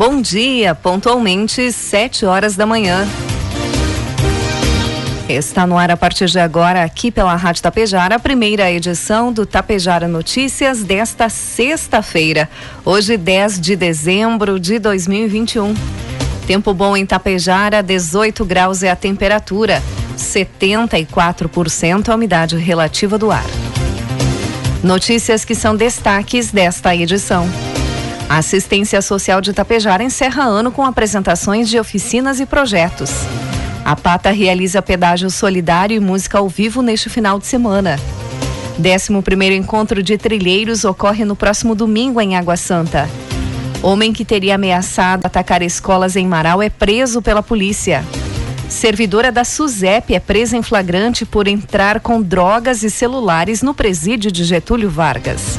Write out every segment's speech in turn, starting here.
Bom dia, pontualmente, 7 horas da manhã. Está no ar a partir de agora, aqui pela Rádio Tapejara, a primeira edição do Tapejara Notícias desta sexta-feira, hoje 10 de dezembro de 2021. Tempo bom em Tapejara, 18 graus é a temperatura, 74% a umidade relativa do ar. Notícias que são destaques desta edição. A Assistência Social de Tapejara encerra ano com apresentações de oficinas e projetos. A Pata realiza pedágio solidário e música ao vivo neste final de semana. 11 primeiro encontro de trilheiros ocorre no próximo domingo em Água Santa. Homem que teria ameaçado atacar escolas em Marau é preso pela polícia. Servidora da SUSEP é presa em flagrante por entrar com drogas e celulares no presídio de Getúlio Vargas.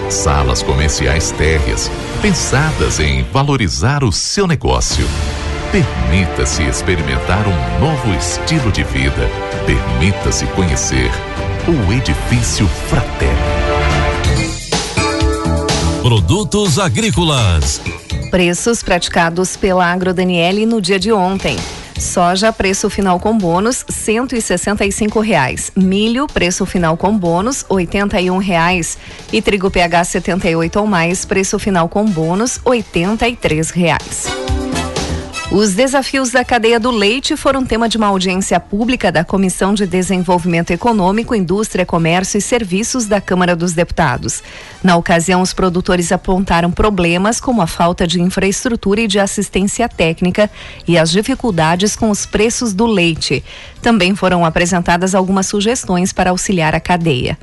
salas comerciais térreas, pensadas em valorizar o seu negócio. Permita-se experimentar um novo estilo de vida. Permita-se conhecer o Edifício Fraterno. Produtos agrícolas. Preços praticados pela Agro Daniele no dia de ontem. Soja, preço final com bônus, cento e reais. Milho, preço final com bônus, oitenta e reais. E trigo PH 78 ou mais, preço final com bônus, oitenta e reais. Os desafios da cadeia do leite foram tema de uma audiência pública da Comissão de Desenvolvimento Econômico, Indústria, Comércio e Serviços da Câmara dos Deputados. Na ocasião, os produtores apontaram problemas como a falta de infraestrutura e de assistência técnica e as dificuldades com os preços do leite. Também foram apresentadas algumas sugestões para auxiliar a cadeia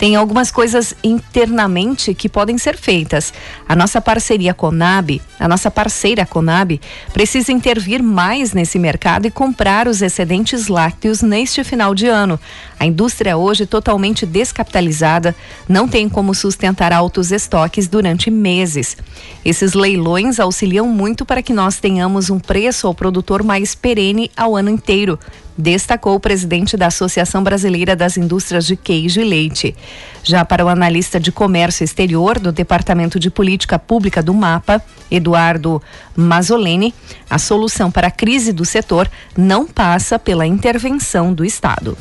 tem algumas coisas internamente que podem ser feitas. A nossa parceria Conab, a nossa parceira Conab, precisa intervir mais nesse mercado e comprar os excedentes lácteos neste final de ano. A indústria hoje totalmente descapitalizada, não tem como sustentar altos estoques durante meses. Esses leilões auxiliam muito para que nós tenhamos um preço ao produtor mais perene ao ano inteiro destacou o presidente da Associação Brasileira das Indústrias de Queijo e Leite. Já para o analista de comércio exterior do Departamento de Política Pública do MAPA, Eduardo Mazzoleni, a solução para a crise do setor não passa pela intervenção do Estado.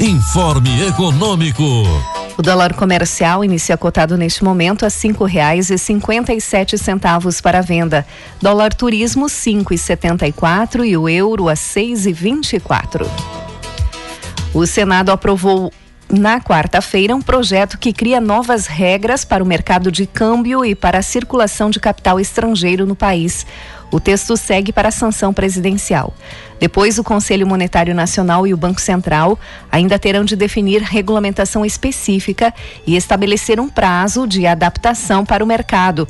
Informe Econômico. O dólar comercial inicia cotado neste momento a cinco reais e cinquenta e sete centavos para venda. Dólar turismo cinco e setenta e quatro e o euro a seis e vinte e quatro. O Senado aprovou na quarta-feira um projeto que cria novas regras para o mercado de câmbio e para a circulação de capital estrangeiro no país. O texto segue para a sanção presidencial. Depois, o Conselho Monetário Nacional e o Banco Central ainda terão de definir regulamentação específica e estabelecer um prazo de adaptação para o mercado.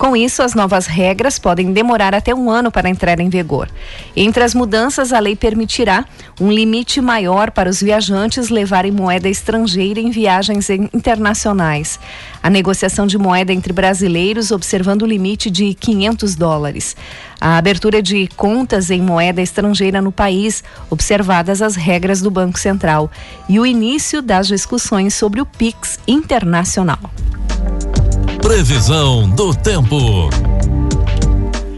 Com isso, as novas regras podem demorar até um ano para entrar em vigor. Entre as mudanças, a lei permitirá um limite maior para os viajantes levarem moeda estrangeira em viagens internacionais. A negociação de moeda entre brasileiros observando o limite de 500 dólares. A abertura de contas em moeda estrangeira no país, observadas as regras do Banco Central. E o início das discussões sobre o PIX internacional. Previsão do tempo.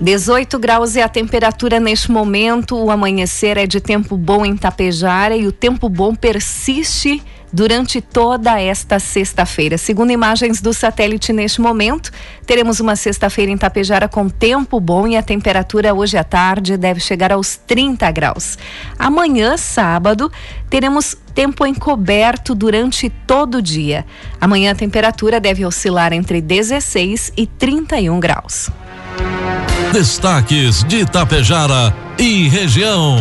18 graus é a temperatura neste momento. O amanhecer é de tempo bom em Tapejara e o tempo bom persiste durante toda esta sexta-feira. Segundo imagens do satélite neste momento, teremos uma sexta-feira em Tapejara com tempo bom e a temperatura hoje à tarde deve chegar aos 30 graus. Amanhã, sábado, teremos tempo encoberto durante todo o dia. Amanhã a temperatura deve oscilar entre 16 e 31 graus. Destaques de Tapejara e região.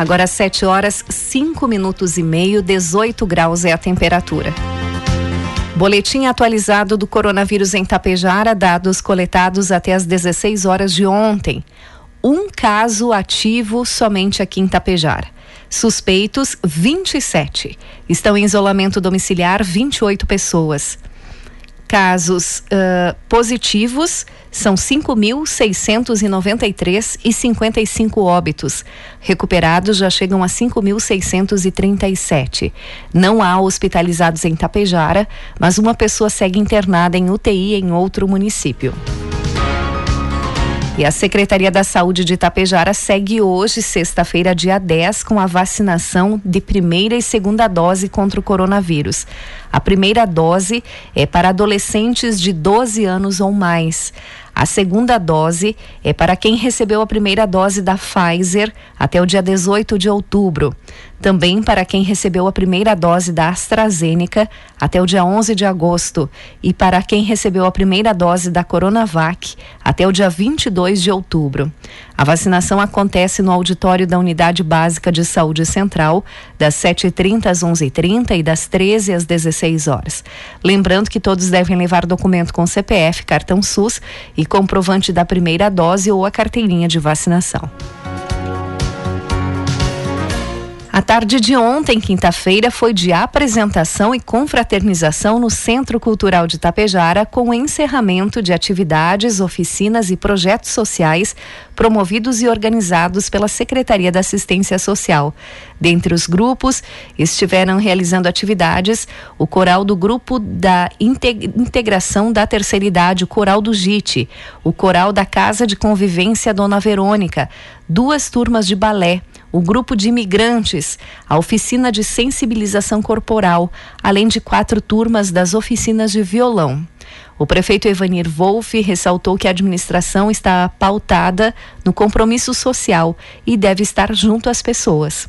Agora 7 horas 5 minutos e meio, 18 graus é a temperatura. Boletim atualizado do coronavírus em Tapejara, dados coletados até as 16 horas de ontem. Um caso ativo somente aqui em Tapejara. Suspeitos 27. Estão em isolamento domiciliar 28 pessoas. Casos uh, positivos são 5.693 e 55 óbitos. Recuperados já chegam a 5.637. Não há hospitalizados em Tapejara, mas uma pessoa segue internada em UTI em outro município. E a Secretaria da Saúde de Itapejara segue hoje, sexta-feira, dia 10, com a vacinação de primeira e segunda dose contra o coronavírus. A primeira dose é para adolescentes de 12 anos ou mais. A segunda dose é para quem recebeu a primeira dose da Pfizer até o dia 18 de outubro. Também para quem recebeu a primeira dose da AstraZeneca até o dia 11 de agosto. E para quem recebeu a primeira dose da Coronavac até o dia 22 de outubro. A vacinação acontece no auditório da Unidade Básica de Saúde Central, das 7h30 às 11h30 e das 13 às 16 horas. Lembrando que todos devem levar documento com CPF, cartão SUS e comprovante da primeira dose ou a carteirinha de vacinação. A tarde de ontem, quinta-feira, foi de apresentação e confraternização no Centro Cultural de Tapejara, com encerramento de atividades, oficinas e projetos sociais promovidos e organizados pela Secretaria da Assistência Social. Dentre os grupos, estiveram realizando atividades o coral do Grupo da Integração da Terceira Idade, o Coral do JIT, o coral da Casa de Convivência Dona Verônica, duas turmas de balé, o grupo de imigrantes, a oficina de sensibilização corporal, além de quatro turmas das oficinas de violão. O prefeito Evanir Wolff ressaltou que a administração está pautada no compromisso social e deve estar junto às pessoas.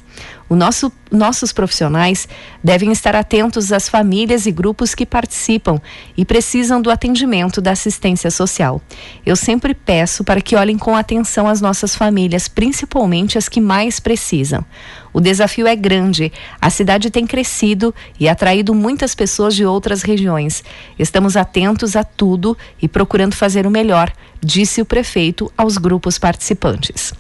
O nosso, nossos profissionais devem estar atentos às famílias e grupos que participam e precisam do atendimento da assistência social. Eu sempre peço para que olhem com atenção as nossas famílias, principalmente as que mais precisam. O desafio é grande, a cidade tem crescido e atraído muitas pessoas de outras regiões. Estamos atentos a tudo e procurando fazer o melhor, disse o prefeito aos grupos participantes.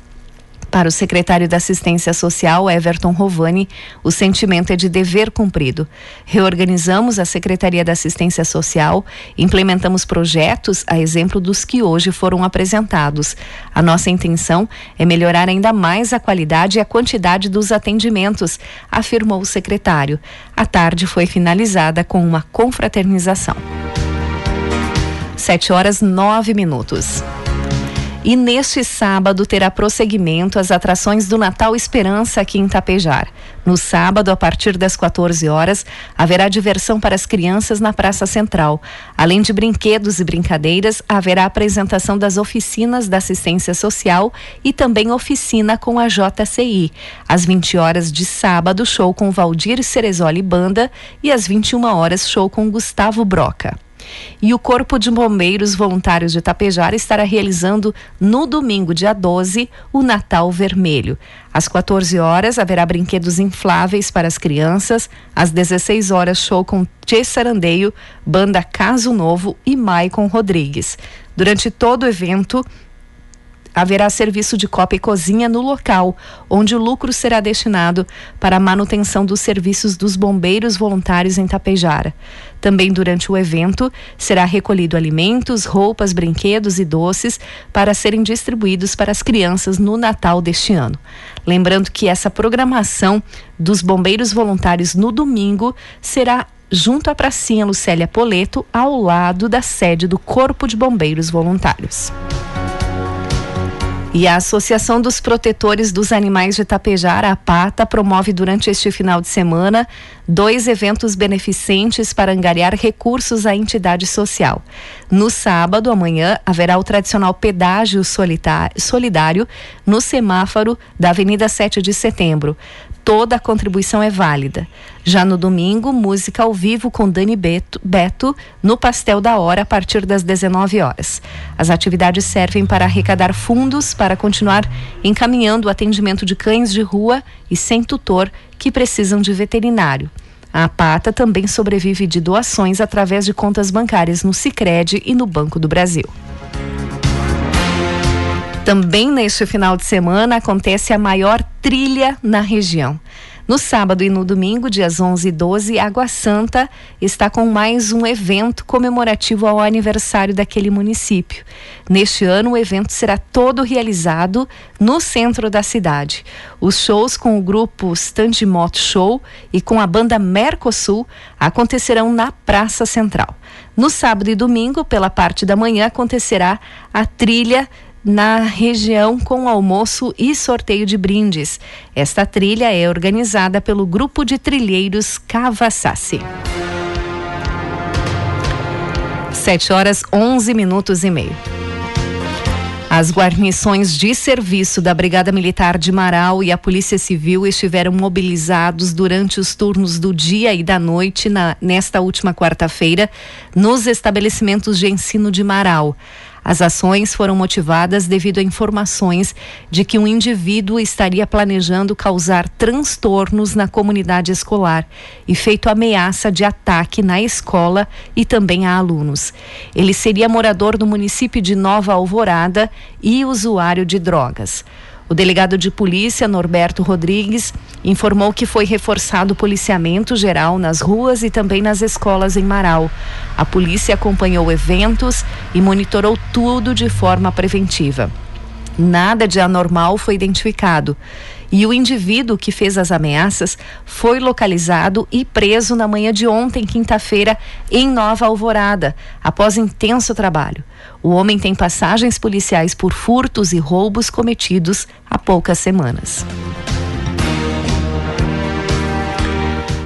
Para o secretário da Assistência Social, Everton Rovani, o sentimento é de dever cumprido. Reorganizamos a Secretaria da Assistência Social, implementamos projetos a exemplo dos que hoje foram apresentados. A nossa intenção é melhorar ainda mais a qualidade e a quantidade dos atendimentos, afirmou o secretário. A tarde foi finalizada com uma confraternização. Sete horas nove minutos. E neste sábado terá prosseguimento as atrações do Natal Esperança aqui em Tapejar. No sábado, a partir das 14 horas, haverá diversão para as crianças na Praça Central. Além de brinquedos e brincadeiras, haverá apresentação das oficinas da assistência social e também oficina com a JCI. Às 20 horas de sábado, show com Valdir Cerezoli Banda e às 21 horas, show com Gustavo Broca. E o Corpo de Bombeiros Voluntários de Tapejara estará realizando no domingo, dia 12, o Natal Vermelho. Às 14 horas haverá brinquedos infláveis para as crianças. Às 16 horas, show com Tchê Sarandeio, banda Caso Novo e Maicon Rodrigues. Durante todo o evento, haverá serviço de copa e cozinha no local, onde o lucro será destinado para a manutenção dos serviços dos bombeiros voluntários em Tapejara. Também durante o evento será recolhido alimentos, roupas, brinquedos e doces para serem distribuídos para as crianças no Natal deste ano. Lembrando que essa programação dos bombeiros voluntários no domingo será junto à pracinha Lucélia Poleto, ao lado da sede do Corpo de Bombeiros Voluntários. E a Associação dos Protetores dos Animais de Tapejara, a PATA, promove durante este final de semana dois eventos beneficentes para angariar recursos à entidade social. No sábado, amanhã, haverá o tradicional pedágio solidário no semáforo da Avenida 7 de Setembro toda a contribuição é válida. Já no domingo, música ao vivo com Dani Beto, Beto no Pastel da Hora a partir das 19 horas. As atividades servem para arrecadar fundos para continuar encaminhando o atendimento de cães de rua e sem tutor que precisam de veterinário. A Pata também sobrevive de doações através de contas bancárias no Sicredi e no Banco do Brasil. Também neste final de semana acontece a maior trilha na região. No sábado e no domingo, dias 11 e 12, Água Santa está com mais um evento comemorativo ao aniversário daquele município. Neste ano, o evento será todo realizado no centro da cidade. Os shows com o grupo Stand Moto Show e com a banda Mercosul acontecerão na Praça Central. No sábado e domingo, pela parte da manhã, acontecerá a trilha na região com almoço e sorteio de brindes. Esta trilha é organizada pelo Grupo de Trilheiros Cavassassi. 7 horas 11 minutos e meio. As guarnições de serviço da Brigada Militar de Marau e a Polícia Civil estiveram mobilizados durante os turnos do dia e da noite na, nesta última quarta-feira nos estabelecimentos de ensino de Marau. As ações foram motivadas devido a informações de que um indivíduo estaria planejando causar transtornos na comunidade escolar e feito ameaça de ataque na escola e também a alunos. Ele seria morador do município de Nova Alvorada e usuário de drogas. O delegado de polícia, Norberto Rodrigues, informou que foi reforçado o policiamento geral nas ruas e também nas escolas em Marau. A polícia acompanhou eventos e monitorou tudo de forma preventiva. Nada de anormal foi identificado. E o indivíduo que fez as ameaças foi localizado e preso na manhã de ontem, quinta-feira, em Nova Alvorada, após intenso trabalho. O homem tem passagens policiais por furtos e roubos cometidos há poucas semanas.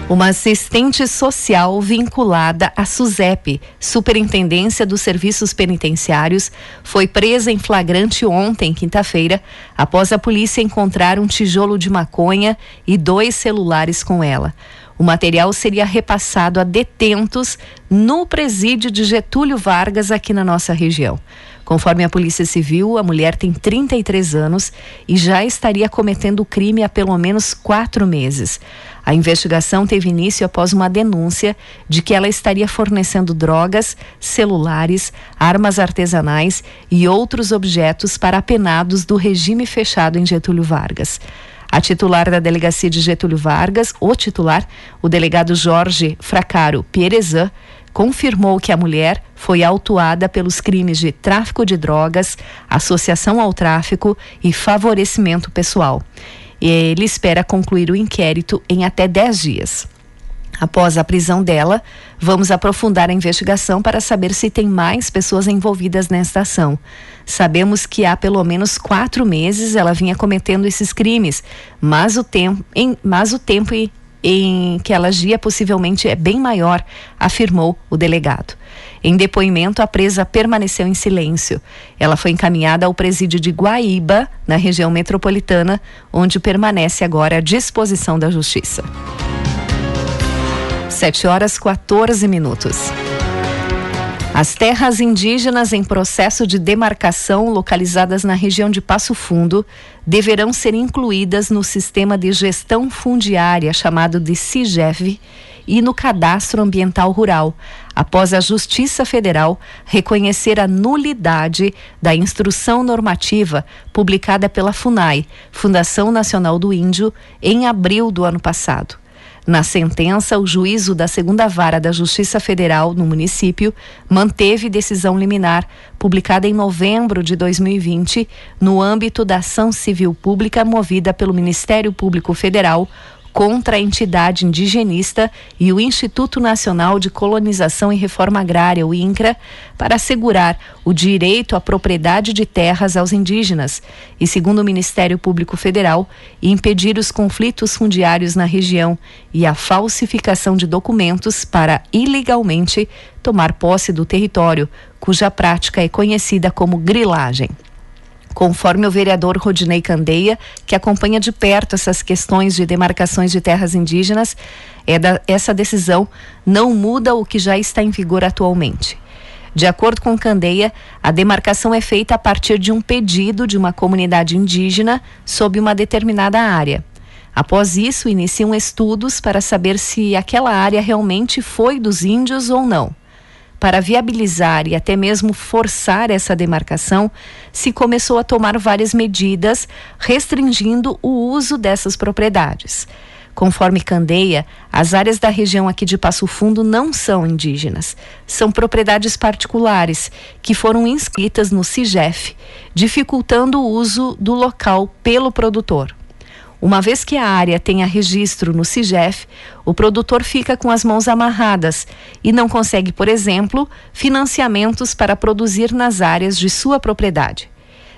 Uma assistente social vinculada à SUSEP, Superintendência dos Serviços Penitenciários, foi presa em flagrante ontem, quinta-feira, após a polícia encontrar um tijolo de maconha e dois celulares com ela. O material seria repassado a detentos no presídio de Getúlio Vargas, aqui na nossa região. Conforme a Polícia Civil, a mulher tem 33 anos e já estaria cometendo o crime há pelo menos quatro meses. A investigação teve início após uma denúncia de que ela estaria fornecendo drogas, celulares, armas artesanais e outros objetos para apenados do regime fechado em Getúlio Vargas. A titular da delegacia de Getúlio Vargas, o titular, o delegado Jorge Fracaro Pierezan, confirmou que a mulher foi autuada pelos crimes de tráfico de drogas, associação ao tráfico e favorecimento pessoal. E ele espera concluir o inquérito em até 10 dias. Após a prisão dela, vamos aprofundar a investigação para saber se tem mais pessoas envolvidas nesta ação. Sabemos que há pelo menos quatro meses ela vinha cometendo esses crimes, mas o tempo em, mas o tempo em, em que ela agia possivelmente é bem maior, afirmou o delegado. Em depoimento, a presa permaneceu em silêncio. Ela foi encaminhada ao presídio de Guaíba, na região metropolitana, onde permanece agora à disposição da Justiça. 7 horas 14 minutos. As terras indígenas em processo de demarcação localizadas na região de Passo Fundo deverão ser incluídas no sistema de gestão fundiária chamado de CIGEV e no Cadastro Ambiental Rural, após a Justiça Federal reconhecer a nulidade da instrução normativa publicada pela FUNAI, Fundação Nacional do Índio, em abril do ano passado. Na sentença, o juízo da segunda vara da Justiça Federal no município manteve decisão liminar, publicada em novembro de 2020, no âmbito da ação civil pública movida pelo Ministério Público Federal contra a entidade indigenista e o Instituto Nacional de Colonização e Reforma Agrária, o INCRA, para assegurar o direito à propriedade de terras aos indígenas e, segundo o Ministério Público Federal, impedir os conflitos fundiários na região e a falsificação de documentos para ilegalmente tomar posse do território, cuja prática é conhecida como grilagem. Conforme o vereador Rodinei Candeia, que acompanha de perto essas questões de demarcações de terras indígenas, é da, essa decisão não muda o que já está em vigor atualmente. De acordo com Candeia, a demarcação é feita a partir de um pedido de uma comunidade indígena sob uma determinada área. Após isso, iniciam estudos para saber se aquela área realmente foi dos índios ou não para viabilizar e até mesmo forçar essa demarcação, se começou a tomar várias medidas restringindo o uso dessas propriedades. Conforme Candeia, as áreas da região aqui de Passo Fundo não são indígenas. São propriedades particulares que foram inscritas no CIGEF, dificultando o uso do local pelo produtor. Uma vez que a área tenha registro no CIGEF, o produtor fica com as mãos amarradas e não consegue, por exemplo, financiamentos para produzir nas áreas de sua propriedade.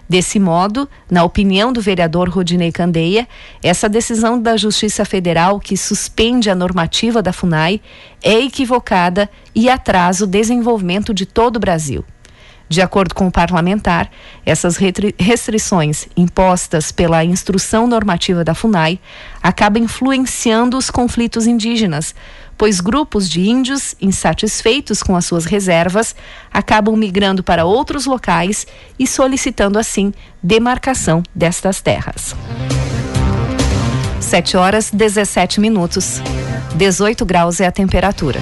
Desse modo, na opinião do vereador Rodinei Candeia, essa decisão da Justiça Federal que suspende a normativa da FUNAI é equivocada e atrasa o desenvolvimento de todo o Brasil. De acordo com o parlamentar, essas restrições impostas pela instrução normativa da FUNAI acabam influenciando os conflitos indígenas, pois grupos de índios insatisfeitos com as suas reservas acabam migrando para outros locais e solicitando assim demarcação destas terras. 7 horas 17 minutos. 18 graus é a temperatura.